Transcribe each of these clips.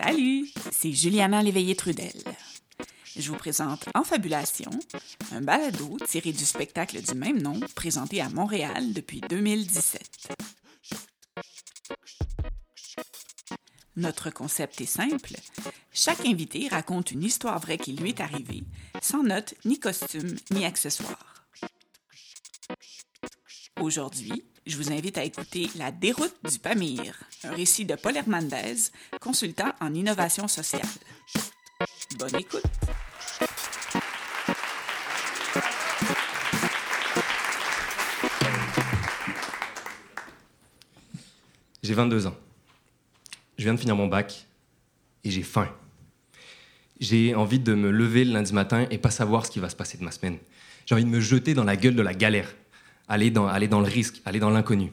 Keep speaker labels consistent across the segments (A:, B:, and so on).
A: Salut, c'est Juliana Léveillé-Trudel. Je vous présente En Fabulation, un balado tiré du spectacle du même nom présenté à Montréal depuis 2017. Notre concept est simple. Chaque invité raconte une histoire vraie qui lui est arrivée, sans notes, ni costumes, ni accessoires. Aujourd'hui, je vous invite à écouter La déroute du Pamir, un récit de Paul Hernandez, consultant en innovation sociale. Bonne écoute!
B: J'ai 22 ans. Je viens de finir mon bac et j'ai faim. J'ai envie de me lever le lundi matin et pas savoir ce qui va se passer de ma semaine. J'ai envie de me jeter dans la gueule de la galère, aller dans, aller dans le risque, aller dans l'inconnu.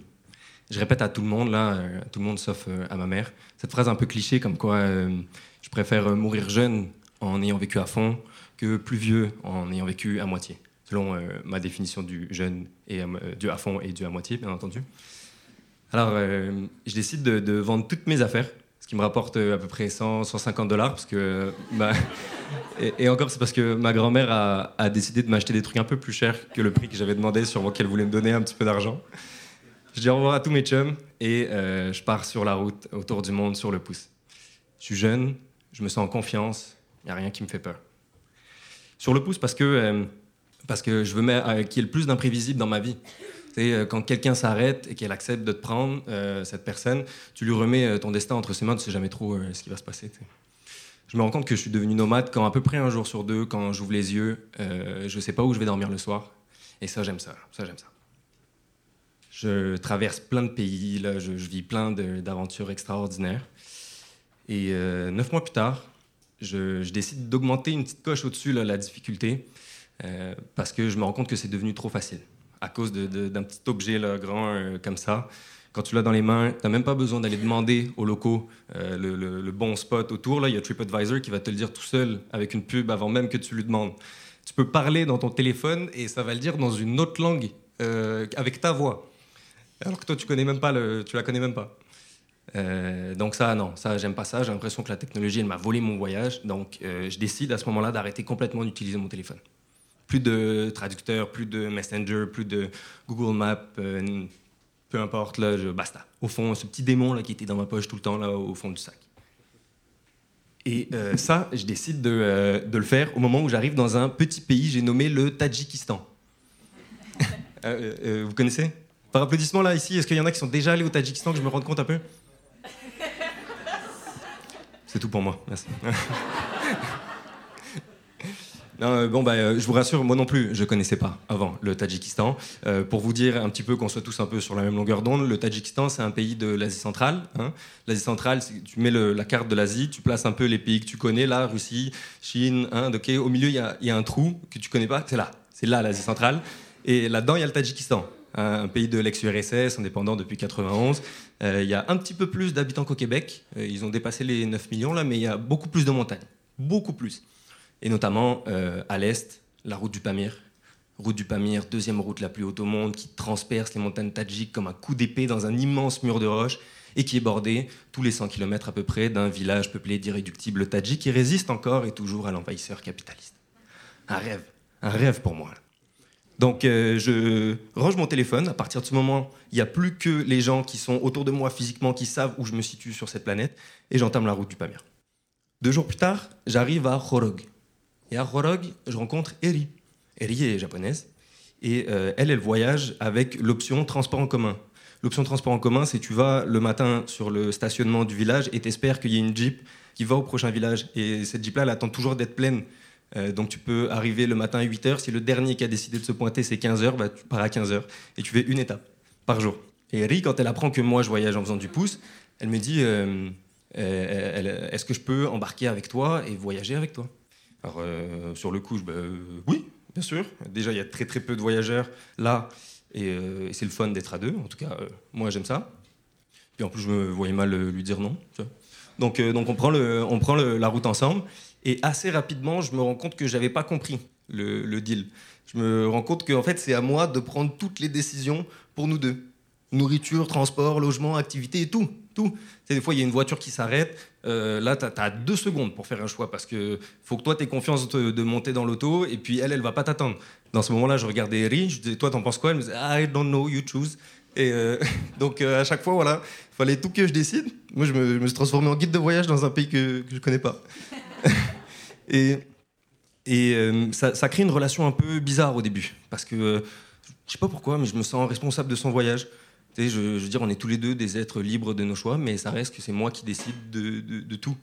B: Je répète à tout le monde, là, euh, tout le monde sauf euh, à ma mère, cette phrase un peu cliché comme quoi euh, je préfère mourir jeune en ayant vécu à fond que plus vieux en ayant vécu à moitié, selon ma définition du jeune et euh, du à fond et du à moitié, bien entendu. Alors, je décide de, de vendre toutes mes affaires, ce qui me rapporte euh, à peu près 100, 150 dollars, parce que euh, ma- et, encore, c'est parce que ma grand-mère a, décidé de m'acheter des trucs un peu plus chers que le prix que j'avais demandé, sûrement qu'elle voulait me donner un petit peu d'argent. Je dis au revoir à tous mes chums et euh, je pars sur la route autour du monde sur le pouce. Je suis jeune, je me sens en confiance, il n'y a rien qui me fait peur. Sur le pouce parce que, parce que je veux qu'il y ait le plus d'imprévisible dans ma vie. Sais, euh, quand quelqu'un s'arrête et qu'elle accepte de te prendre, euh, cette personne, tu lui remets euh, ton destin entre ses mains, tu sais jamais trop ce qui va se passer. Je me rends compte que je suis devenu nomade quand à peu près un jour sur deux, quand j'ouvre les yeux, je sais pas où je vais dormir le soir. Et ça, j'aime ça. Ça, j'aime ça. Je traverse plein de pays, là, je, vis plein de- d'aventures extraordinaires. Et neuf mois plus tard, je, décide d'augmenter une petite coche au-dessus là, la difficulté, parce que je me rends compte que c'est devenu trop facile. À cause d'un petit objet grand euh, comme ça, quand tu l'as dans les mains, tu n'as même pas besoin d'aller demander aux locaux euh, le, bon spot autour. Là, il y a TripAdvisor qui va te le dire tout seul avec une pub avant même que tu lui demandes. Tu peux parler dans ton téléphone et ça va le dire dans une autre langue euh, avec ta voix. Alors que toi, tu connais la connais même pas. Donc ça, non, ça, j'aime pas ça. J'ai l'impression que la technologie, elle m'a volé mon voyage. Donc, je décide à ce moment-là d'arrêter complètement d'utiliser mon téléphone. Plus de traducteur, plus de Messenger, plus de Google Maps, euh, peu importe, là, basta. Au fond, ce petit démon là qui était dans ma poche tout le temps là, au fond du sac. Et euh, ça, je décide de, euh, de le faire au moment où j'arrive dans un petit pays, j'ai nommé le Tadjikistan. Vous connaissez? Par applaudissement là, ici, est-ce qu'il y en a qui sont déjà allés au Tadjikistan, que je me rende compte un peu? C'est tout pour moi, merci. Non, euh, bon, bah, euh, je vous rassure, moi non plus, je connaissais pas avant le Tadjikistan. Euh, pour vous dire un petit peu qu'on soit tous un peu sur la même longueur d'onde, le Tadjikistan, c'est un pays de l'Asie centrale. hein. L'Asie centrale, tu mets la carte de l'Asie, tu places un peu les pays que tu connais, là, Russie, Chine, Inde, ok. Au milieu, il y a, un trou que tu connais pas, c'est là, c'est là l'Asie centrale. Et là-dedans, il y a le Tadjikistan, hein, un pays de l'ex-URSS, indépendant depuis 91. Euh, il y a un petit peu plus d'habitants qu'au Québec. Ils ont dépassé les 9 millions là, mais il y a beaucoup plus de montagnes, beaucoup plus et notamment euh, à l'est, la route du Pamir. Route du Pamir, deuxième route la plus haute au monde, qui transperce les montagnes tadjiques comme un coup d'épée dans un immense mur de roche et qui est bordée tous les 100 km à peu près d'un village peuplé d'irréductibles tadjiks qui résiste encore et toujours à l'envahisseur capitaliste. Un rêve, un rêve pour moi. Donc euh, je range mon téléphone. À partir de ce moment, il n'y a plus que les gens qui sont autour de moi physiquement qui savent où je me situe sur cette planète et j'entame la route du Pamir. Deux jours plus tard, j'arrive à Horog. Et à Horog, je rencontre Eri. Eri est japonaise. Et euh, elle, elle voyage avec l'option transport en commun. L'option transport en commun, c'est tu vas le matin sur le stationnement du village et t'espères qu'il y ait une Jeep qui va au prochain village. Et cette Jeep-là, elle attend toujours d'être pleine. Euh, donc tu peux arriver le matin à 8h. Si le dernier qui a décidé de se pointer, c'est 15h, bah, tu pars à 15h. Et tu fais une étape par jour. Et Eri, quand elle apprend que moi, je voyage en faisant du pouce, elle me dit... euh, Est-ce que je peux embarquer avec toi et voyager avec toi? Alors, euh, sur le coup, bah, euh, oui, bien sûr. Déjà, il y a très très peu de voyageurs là, et, euh, c'est le fun d'être à deux. En tout cas, moi, j'aime ça. Puis en plus, je me voyais mal lui dire non. Donc, on prend, la route ensemble, et assez rapidement, je me rends compte que j'avais pas compris le, deal. Je me rends compte qu'en fait, c'est à moi de prendre toutes les décisions pour nous deux. Nourriture, transport, logement, activité tout. tout. Des fois, il y a une voiture qui s'arrête. Là, tu as, deux secondes pour faire un choix parce que faut que toi, tu aies confiance de, monter dans l'auto et puis elle, elle va pas t'attendre. Dans ce moment-là, je regardais Eri, je disais, toi, t'en penses quoi? Elle me disait, I don't know, you choose. Et donc, à chaque fois, voilà, il fallait tout que je décide. Moi, je me, suis transformé en guide de voyage dans un pays que, que je connais pas. et et euh, ça, crée une relation un peu bizarre au début. Parce que, euh, je sais pas pourquoi, mais je me sens responsable de son voyage. Je, veux dire, on est tous les deux des êtres libres de nos choix, mais ça reste que c'est moi qui décide de, tout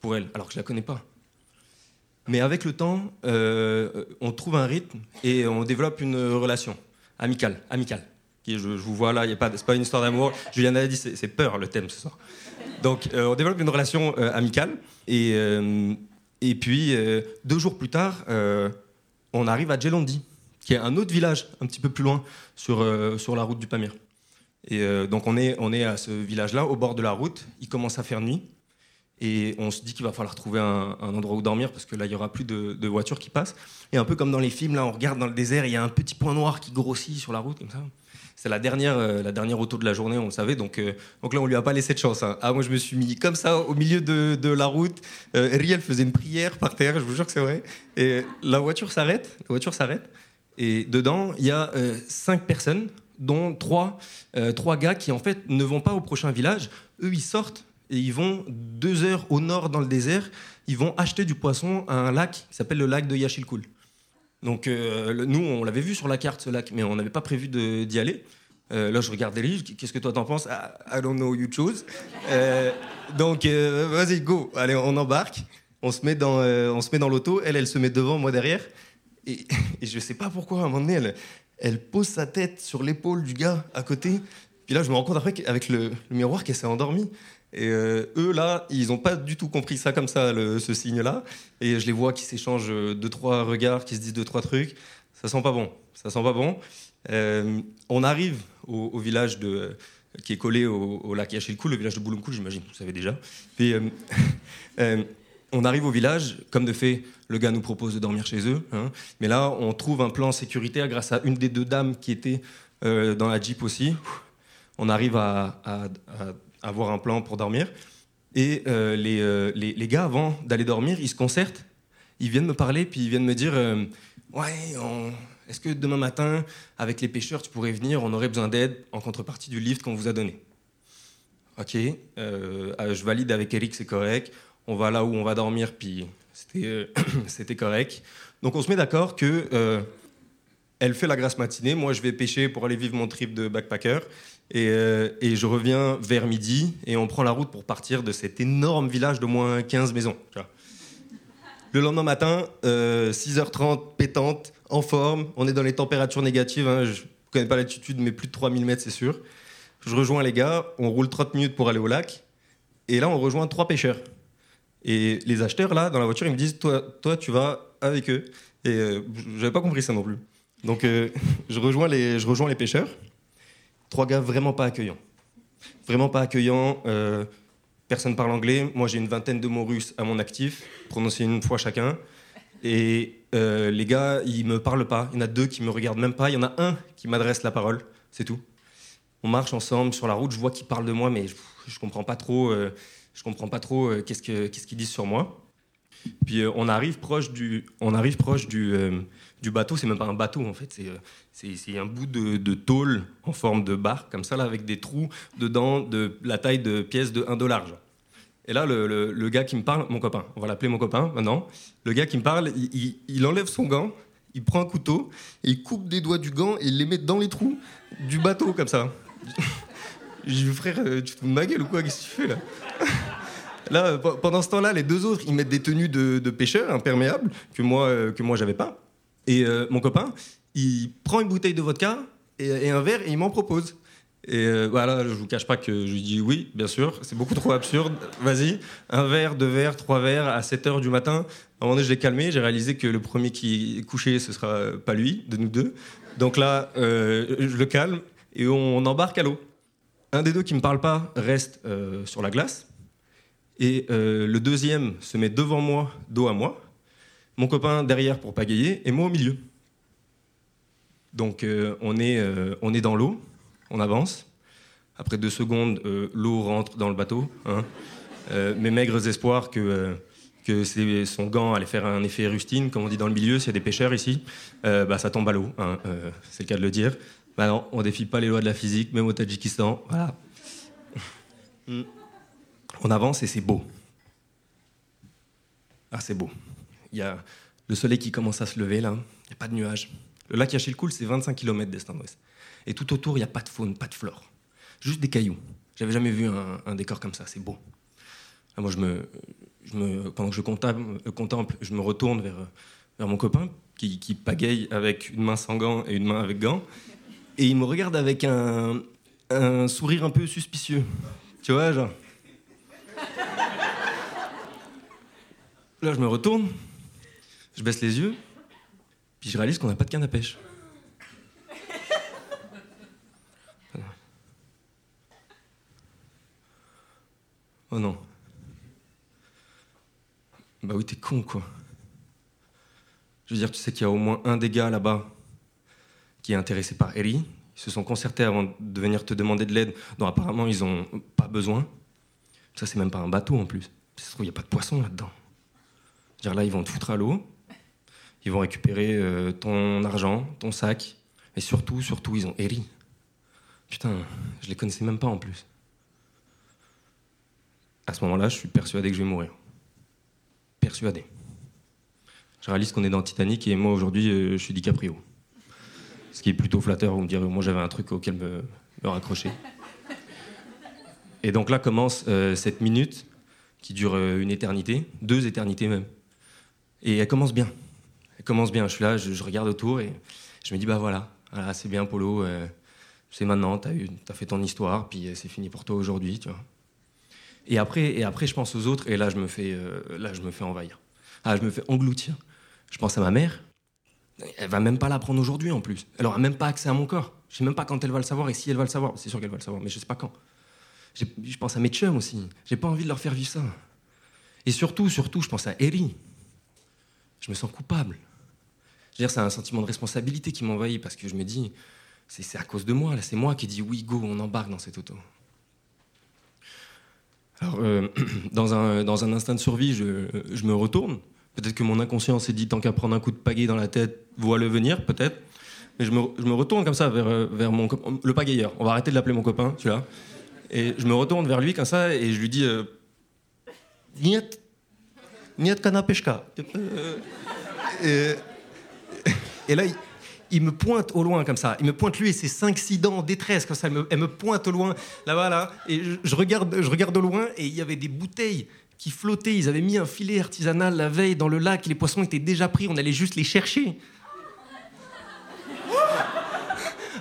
B: pour elle, alors que je la connais pas. Mais avec le temps, euh, on trouve un rythme et on développe une relation amicale. amicale. Qui, je, vous vois là, ce n'est pas, une histoire d'amour. Juliana a dit c'est peur le thème ce soir. Donc on développe une relation amicale et puis, euh, deux jours plus tard, euh, on arrive à Djelondi, qui est un autre village, un petit peu plus loin, sur, euh, sur la route du Pamir. Et donc, on est, on est à ce village-là, au bord de la route. Il commence à faire nuit. Et on se dit qu'il va falloir trouver un, endroit où dormir parce que là, il n'y aura plus de, de, voitures qui passent. Et un peu comme dans les films, là, on regarde dans le désert, il y a un petit point noir qui grossit sur la route, comme ça. C'est la dernière, euh, la dernière auto de la journée, on le savait. Donc, euh, donc là, on lui a pas laissé de chance. Hein. Ah, moi, je me suis mis comme ça au milieu de, de la route. Euh, Riel faisait une prière par terre, je vous jure que c'est vrai. Et la voiture s'arrête. La voiture s'arrête. Et dedans, il y a cinq personnes, dont trois, trois gars qui, en fait, ne vont pas au prochain village. Eux, ils sortent et ils vont deux heures au nord dans le désert. Ils vont acheter du poisson à un lac qui s'appelle le lac de Yachilkoul. Donc euh, nous, on l'avait vu sur la carte ce lac, mais on n'avait pas prévu d'y aller. Euh, là, je regarde Elie, qu'est-ce que toi t'en penses? Ah, I don't know, you choose. Euh, donc, vas-y, go. Allez, on embarque. On se met dans, on dans l'auto. Elle, elle se met devant, moi derrière. Et, et je sais pas pourquoi, à un moment donné, elle, elle pose sa tête sur l'épaule du gars à côté. Puis là, je me rends compte après qu'avec le, miroir qu'elle s'est endormie. Et euh, eux, là, ils n'ont pas du tout compris ça comme ça, ce signe-là. Et je les vois qui s'échangent deux, trois regards, qui se disent deux, trois trucs. Ça sent pas bon. Ça sent pas bon. Euh, on arrive au, village de, qui est collé au, lac Yachilkou, le village de Bouloumkou, j'imagine, vous savez déjà. Euh, on arrive au village, comme de fait, le gars nous propose de dormir chez eux. Hein. Mais là, on trouve un plan sécuritaire grâce à une des deux dames qui était dans la Jeep aussi. On arrive à avoir un plan pour dormir. Et euh, euh, les, gars, avant d'aller dormir, ils se concertent, ils viennent me parler, puis ils viennent me dire euh, Ouais, est-ce que demain matin, avec les pêcheurs, tu pourrais venir? On aurait besoin d'aide en contrepartie du lift qu'on vous a donné. Ok, je valide avec Eric, c'est correct. On va là où on va dormir, puis c'était correct. Donc on se met d'accord que elle fait la grasse matinée, moi je vais pêcher pour aller vivre mon trip de backpacker. Euh, et, je reviens vers midi et on prend la route pour partir de cet énorme village de moins 15 maisons. Le lendemain matin, 6h30, euh, pétante, en forme, on est dans les températures négatives, hein, je ne connais pas l'altitude, mais plus de 3000 mètres, c'est sûr. Je rejoins les gars, on roule 30 minutes pour aller au lac, et là, on rejoint trois pêcheurs. Et les acheteurs, là, dans la voiture, ils me disent Toi, toi tu vas avec eux. Et euh, je n'avais pas compris ça non plus. Donc, je, rejoins les, je rejoins les pêcheurs. Trois gars vraiment pas accueillants. Vraiment pas accueillants. Euh, personne parle anglais. Moi, j'ai une vingtaine de mots russes à mon actif, prononcés une fois chacun. Et euh, les gars, ils me parlent pas. Il y en a deux qui me regardent même pas. Il y en a un qui m'adresse la parole. C'est tout. On marche ensemble sur la route. Je vois qu'ils parlent de moi, mais je, je comprends pas trop. Euh, je comprends pas trop qu'est-ce qu'ils disent sur moi. Puis on arrive proche du, on arrive proche du, du bateau. C'est même pas un bateau en fait. C'est un bout de, tôle en forme de barque, comme ça, là, avec des trous dedans de la taille de pièces de 1 dollar. Et là, le, gars qui me parle, mon copain, on va l'appeler mon copain maintenant, le gars qui me parle, il, enlève son gant, il prend un couteau, il coupe des doigts du gant et il les met dans les trous du bateau, comme ça. J'ai dit, frère, euh, tu te fous de ma gueule ou quoi? Qu'est-ce que tu fais là? Là, pendant ce temps-là, les deux autres, ils mettent des tenues de, pêcheurs imperméables que moi, euh, que moi j'avais pas. Et euh, mon copain, il prend une bouteille de vodka et, un verre et il m'en propose. Et euh, voilà, je vous cache pas que je lui dis oui, bien sûr, c'est beaucoup trop absurde. Vas-y, un verre, deux verres, trois verres à 7 h du matin. À un moment donné, je l'ai calmé, j'ai réalisé que le premier qui est couché, ce sera pas lui, de nous deux. Donc là, je le calme et on, embarque à l'eau. Un des deux qui me parle pas reste euh, sur la glace. Et le deuxième se met devant moi, dos à moi. Mon copain derrière pour pagayer et moi au milieu. Donc euh, on, est, euh, on est dans l'eau, on avance. Après deux secondes, euh, l'eau rentre dans le bateau. Hein. euh, mes maigres espoirs que, euh, que son gant allait faire un effet rustine, comme on dit dans le milieu, s'il y a des pêcheurs ici, euh, bah, ça tombe à l'eau, hein, euh, c'est le cas de le dire. Bah non, on défie pas les lois de la physique, même au Tadjikistan, voilà. Mm. On avance et c'est beau. Ah, c'est beau. Il y a le soleil qui commence à se lever, là, il n'y a pas de nuages. Le lac Yachilcoul, c'est 25 km d'est en ouest. Et tout autour, il n'y a pas de faune, pas de flore. Juste des cailloux. J'avais jamais vu un, un décor comme ça, c'est beau. Là, moi, je me, je me, pendant que je contemple, euh, contemple, je me retourne vers, euh, vers mon copain qui, qui pagaille avec une main sans gants et une main avec gants. Et il me regarde avec un, sourire un peu suspicieux. Tu vois, genre. Là, je me retourne, je baisse les yeux, puis je réalise qu'on n'a pas de canne à pêche. Oh non. Bah oui, t'es con, quoi. Je veux dire, tu sais qu'il y a au moins un des gars là-bas qui est intéressé par Ellie. Ils se sont concertés avant de venir te demander de l'aide, dont apparemment ils ont pas besoin. Ça, c'est même pas un bateau en plus. Se trouve, il n'y a pas de poisson là-dedans. Là, ils vont te foutre à l'eau. Ils vont récupérer euh, ton argent, ton sac. Et surtout, surtout, ils ont Ellie. Putain, je les connaissais même pas en plus. À ce moment-là, je suis persuadé que je vais mourir. Persuadé. Je réalise qu'on est dans Titanic et moi aujourd'hui, euh, je suis DiCaprio. Ce qui est plutôt flatteur, vous me direz, moi j'avais un truc auquel me, raccrocher. Et donc là commence euh, cette minute qui dure euh, une éternité, deux éternités même. Et elle commence bien. Elle commence bien. Je suis là, je, regarde autour et je me dis, bah voilà, c'est bien Polo, euh, c'est maintenant, t'as eu- t'as fait ton histoire, puis c'est fini pour toi aujourd'hui. Et après, et après, je pense aux autres, et là, je me fais, là, je me fais envahir. Ah, je me fais engloutir. Je pense à ma mère. Elle va même pas l'apprendre aujourd'hui, en plus. Elle aura même pas accès à mon corps. Je sais même pas quand elle va le savoir, et si elle va le savoir. C'est sûr qu'elle va le savoir, mais je sais pas quand. Je pense à mes chums aussi. J'ai pas envie de leur faire vivre ça. Et surtout, surtout, je pense à Ellie. Je me sens coupable. Je dire, c'est un sentiment de responsabilité qui m'envahit parce que je me dis, c'est à cause de moi, là, c'est moi qui dit oui, go, on embarque dans cette auto. Alors, euh, dans, un, dans un instinct de survie, je me retourne. Peut-être que mon inconscient s'est dit, tant qu'à prendre un coup de pagaie dans la tête, vois le venir, peut-être. Mais je me, je me retourne comme ça vers, euh, vers mon le pagailleur. On va arrêter de l'appeler mon copain, celui-là. Et je me retourne vers lui comme ça et je lui dis, euh, Niet, niet kanapeshka. Euh, et, et là, il, il me pointe au loin comme ça. Il me pointe lui et ses cinq six dents en détresse comme ça. Elle me, elle me pointe au loin là-bas là. Et je, je regarde, je regarde au loin et il y avait des bouteilles qui flottaient. Ils avaient mis un filet artisanal la veille dans le lac. Les poissons étaient déjà pris. On allait juste les chercher.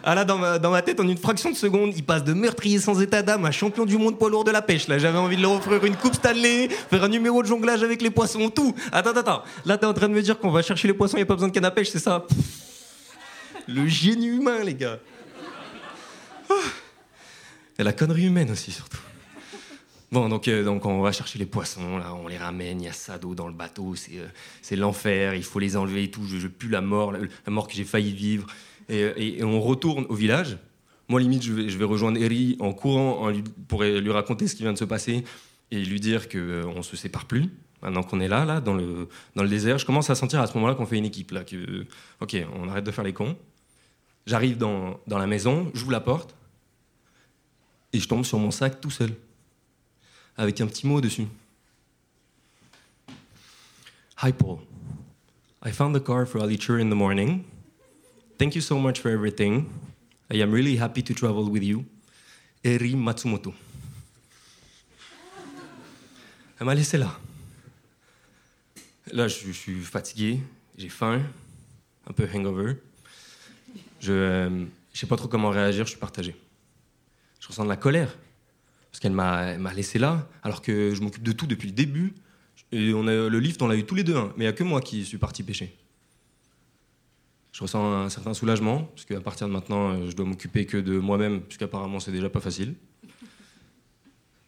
B: Ah là, dans ma, tête, en une fraction de seconde, il passe de meurtrier sans état d'âme à champion du monde poids lourd de la pêche. Là, j'avais envie de leur offrir une coupe Stanley, faire un numéro de jonglage avec les poissons, tout. Attends, attends, attends. Là, t'es en train de me dire qu'on va chercher les poissons, il n'y a pas besoin de canne à pêche, c'est ça Le génie humain, les gars. Ah. Et la connerie humaine aussi, surtout. Bon, donc, euh, donc on va chercher les poissons, là, on les ramène, il y a ça d'eau dans le bateau, c'est euh, l'enfer, il faut les enlever et tout, je, pue la mort, la, mort que j'ai failli vivre. Et, on retourne au village. Moi, limite, je vais, rejoindre Eri en courant lui- pour lui raconter ce qui vient de se passer et lui dire qu'on ne se sépare plus. Maintenant qu'on est là, là, dans le, dans le désert, je commence à sentir à ce moment-là qu'on fait une équipe. Là, que, ok, on arrête de faire les cons. J'arrive dans, dans la maison, j'ouvre la porte et je tombe sur mon sac tout seul, avec un petit mot dessus. Hi Paul, I found the car for Aliture in the morning. Thank you so much for everything. I am really happy to travel with you. Eri Matsumoto. Elle m'a laissé là. Là, je, je suis fatigué, j'ai faim, un peu hangover. Je ne sais pas trop comment réagir, je suis partagé. Je ressens de la colère, parce qu'elle m'a laissé là, alors que je m'occupe de tout depuis le début. On a, le lift, on l'a eu tous les deux, hein, mais il n'y a que moi qui suis parti pêcher. Je ressens un certain soulagement, parce qu'à partir de maintenant, euh, je dois m'occuper que de moi-même, puisqu'apparemment c'est déjà pas facile.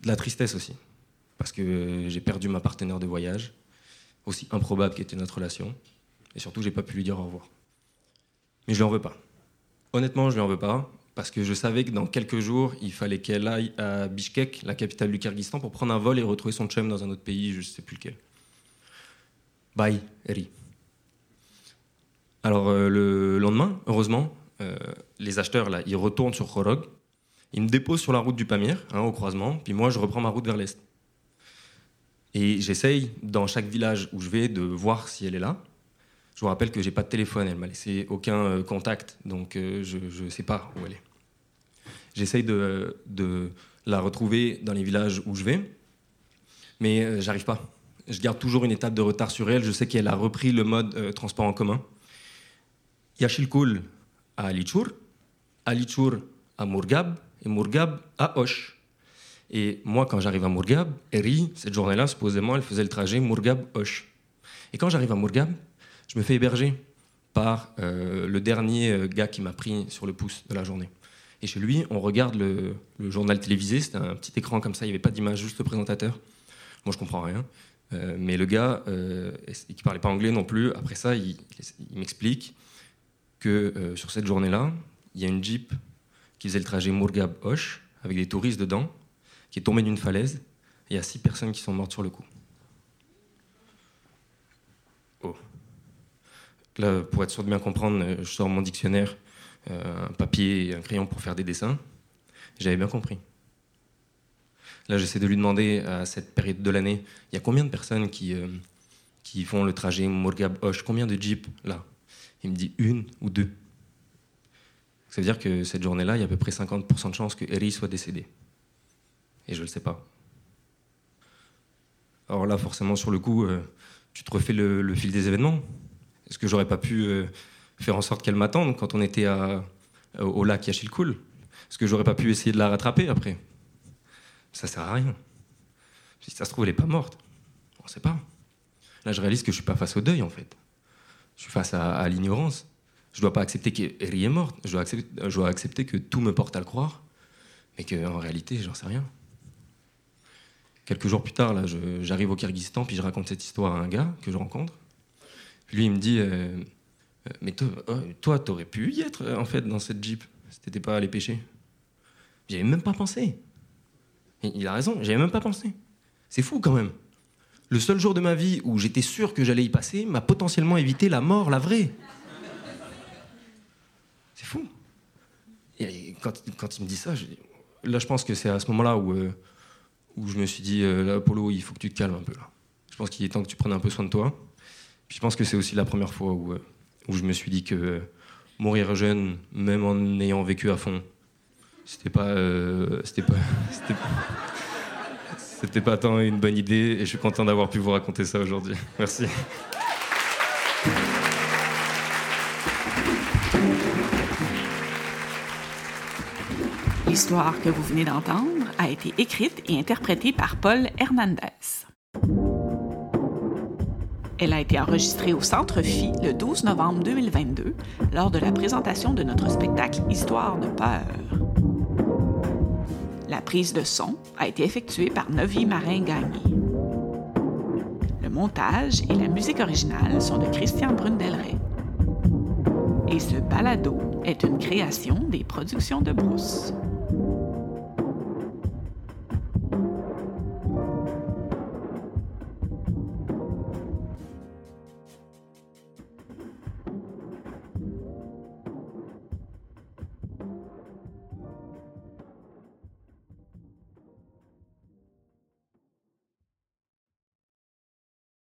B: De la tristesse aussi, parce que euh, j'ai perdu ma partenaire de voyage, aussi improbable qu'était notre relation, et surtout j'ai pas pu lui dire au revoir. Mais je lui en veux pas. Honnêtement, je lui en veux pas, parce que je savais que dans quelques jours, il fallait qu'elle aille à Bishkek, la capitale du Kyrgyzstan, pour prendre un vol et retrouver son chum dans un autre pays, je ne sais plus lequel. Bye, Eri. Alors euh, le lendemain, heureusement, euh, les acheteurs, là, ils retournent sur Khorog, ils me déposent sur la route du Pamir, hein, au croisement, puis moi, je reprends ma route vers l'est. Et j'essaye, dans chaque village où je vais, de voir si elle est là. Je vous rappelle que j'ai pas de téléphone, elle m'a laissé aucun euh, contact, donc je ne sais pas où elle est. J'essaye de, la retrouver dans les villages où je vais, mais euh, j'arrive pas. Je garde toujours une étape de retard sur elle. Je sais qu'elle a repris le mode transport en commun. Yashilkul à Alichour, Alichour à Mourgab et Mourgab à Hoche. Et moi, quand j'arrive à Mourgab, Eri, cette journée-là, supposément, elle faisait le trajet Mourgab-Hoche. Et quand j'arrive à Mourgab, je me fais héberger par euh, le dernier euh, gars qui m'a pris sur le pouce de la journée. Et chez lui, on regarde le, journal télévisé, c'était un petit écran comme ça, il n'y avait pas d'image, juste le présentateur. Moi, je comprends rien. Euh, mais le gars, qui parlait pas anglais non plus, après ça, il, m'explique que sur cette journée-là, il y a une Jeep qui faisait le trajet Mourgab-Hoche, avec des touristes dedans, qui est tombée d'une falaise, et il y a six personnes qui sont mortes sur le coup. Là, pour être sûr de bien comprendre, euh, je sors mon dictionnaire, euh, un papier et un crayon pour faire des dessins. J'avais bien compris. Là, j'essaie de lui demander à cette période de l'année, il y a combien de personnes qui, euh, font le trajet Mourgab-Hoche Combien de jeeps là? Il me dit une ou deux. Ça veut dire que cette journée-là, il y a à peu près 50% de chances que Eri soit décédé. Et je ne le sais pas. Alors là, forcément, sur le coup, tu te refais le fil des événements. Est-ce que j'aurais pas pu euh, faire en sorte qu'elle m'attende quand on était au lac Yachilkul Est-ce que j'aurais pas pu essayer de la rattraper après Ça sert à rien. Si ça se trouve, elle est pas morte. On ne sait pas. Là, je réalise que je suis pas face au deuil, en fait. Je suis face à, l'ignorance. Je dois pas accepter qu'elle est morte. Je dois, accepter, je dois accepter que tout me porte à le croire, mais qu'en réalité, j'en sais rien. Quelques jours plus tard, j'arrive au Kyrgyzstan, puis je raconte cette histoire à un gars que je rencontre. Lui, il me dit euh, euh, Mais toi, oh, toi, t'aurais pu y être, en fait, dans cette Jeep, si t'étais pas allé pêcher. J'avais même pas pensé. Il a raison, j'avais même pas pensé. C'est fou quand même. Le seul jour de ma vie où j'étais sûr que j'allais y passer m'a potentiellement évité la mort, la vraie. C'est fou. Et quand, il me dit ça, là, je pense que c'est à ce moment-là où, euh, je me suis dit Apollo, il faut que tu te calmes un peu. Là. Je pense qu'il est temps que tu prennes un peu soin de toi je pense que c'est aussi la première fois où, euh, où je me suis dit que mourir jeune, même en ayant vécu à fond, c'était pas, euh, c'était pas, c'était pas tant une bonne idée. Et je suis content d'avoir pu vous raconter ça aujourd'hui. Merci.
A: L'histoire que vous venez d'entendre a été écrite et interprétée par Paul Hernandez. Elle a été enregistrée au Centre Phi le 12 novembre 2022 lors de la présentation de notre spectacle Histoire de peur. La prise de son a été effectuée par Novi Marin-Gagné. Le montage et la musique originale sont de Christian Brundelray. Et ce balado est une création des productions de Brousse.